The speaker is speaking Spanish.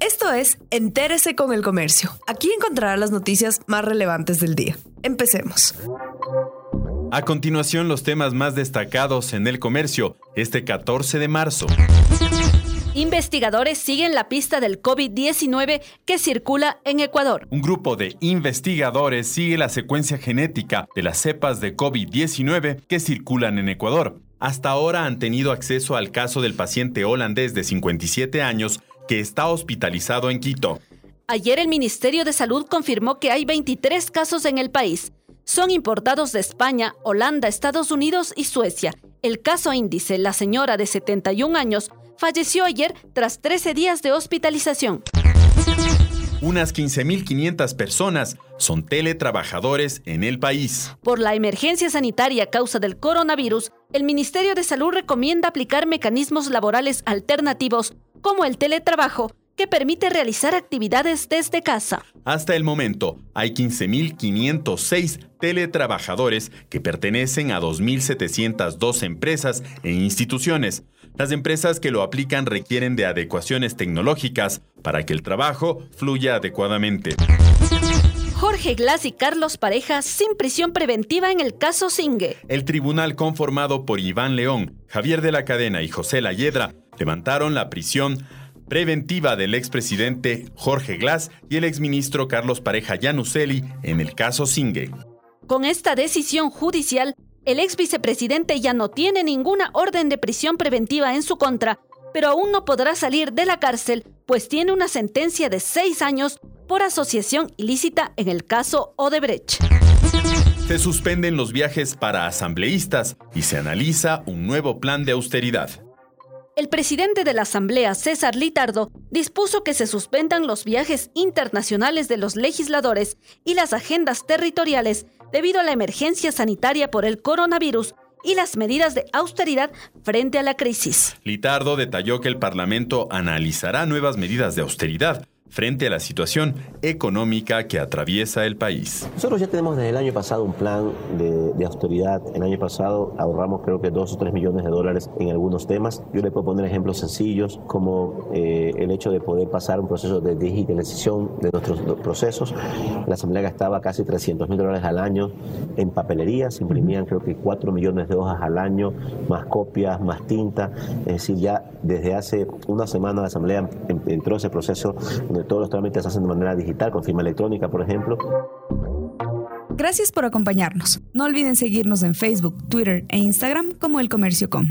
Esto es Entérese con el Comercio. Aquí encontrará las noticias más relevantes del día. Empecemos. A continuación, los temas más destacados en el comercio este 14 de marzo. Investigadores siguen la pista del COVID-19 que circula en Ecuador. Un grupo de investigadores sigue la secuencia genética de las cepas de COVID-19 que circulan en Ecuador. Hasta ahora han tenido acceso al caso del paciente holandés de 57 años que está hospitalizado en Quito. Ayer el Ministerio de Salud confirmó que hay 23 casos en el país. Son importados de España, Holanda, Estados Unidos y Suecia. El caso índice, la señora de 71 años, falleció ayer tras 13 días de hospitalización. Unas 15.500 personas son teletrabajadores en el país. Por la emergencia sanitaria a causa del coronavirus, el Ministerio de Salud recomienda aplicar mecanismos laborales alternativos como el teletrabajo que permite realizar actividades desde casa. Hasta el momento, hay 15.506 teletrabajadores que pertenecen a 2.702 empresas e instituciones. Las empresas que lo aplican requieren de adecuaciones tecnológicas para que el trabajo fluya adecuadamente. Jorge Glass y Carlos Pareja sin prisión preventiva en el caso Singue. El tribunal conformado por Iván León, Javier de la Cadena y José Layedra levantaron la prisión preventiva del expresidente Jorge Glass y el exministro Carlos Pareja Yanuseli en el caso Singue. Con esta decisión judicial, el ex vicepresidente ya no tiene ninguna orden de prisión preventiva en su contra, pero aún no podrá salir de la cárcel, pues tiene una sentencia de seis años por asociación ilícita en el caso Odebrecht. Se suspenden los viajes para asambleístas y se analiza un nuevo plan de austeridad el presidente de la Asamblea, César Litardo, dispuso que se suspendan los viajes internacionales de los legisladores y las agendas territoriales debido a la emergencia sanitaria por el coronavirus y las medidas de austeridad frente a la crisis. Litardo detalló que el Parlamento analizará nuevas medidas de austeridad frente a la situación económica que atraviesa el país. Nosotros ya tenemos desde el año pasado un plan de, austeridad. El año pasado ahorramos creo que dos o tres millones de dólares en algunos temas. Yo le puedo poner ejemplos sencillos como eh, el hecho de poder pasar un proceso de digitalización de nuestros procesos. La Asamblea gastaba casi 300 mil dólares al año en papelería. Se imprimían creo que 4 millones de hojas al año, más copias, más tinta. Es decir, ya desde hace una semana la Asamblea entró ese proceso todos los trámites se hacen de manera digital, con firma electrónica, por ejemplo. Gracias por acompañarnos. No olviden seguirnos en Facebook, Twitter e Instagram como El Comercio Com.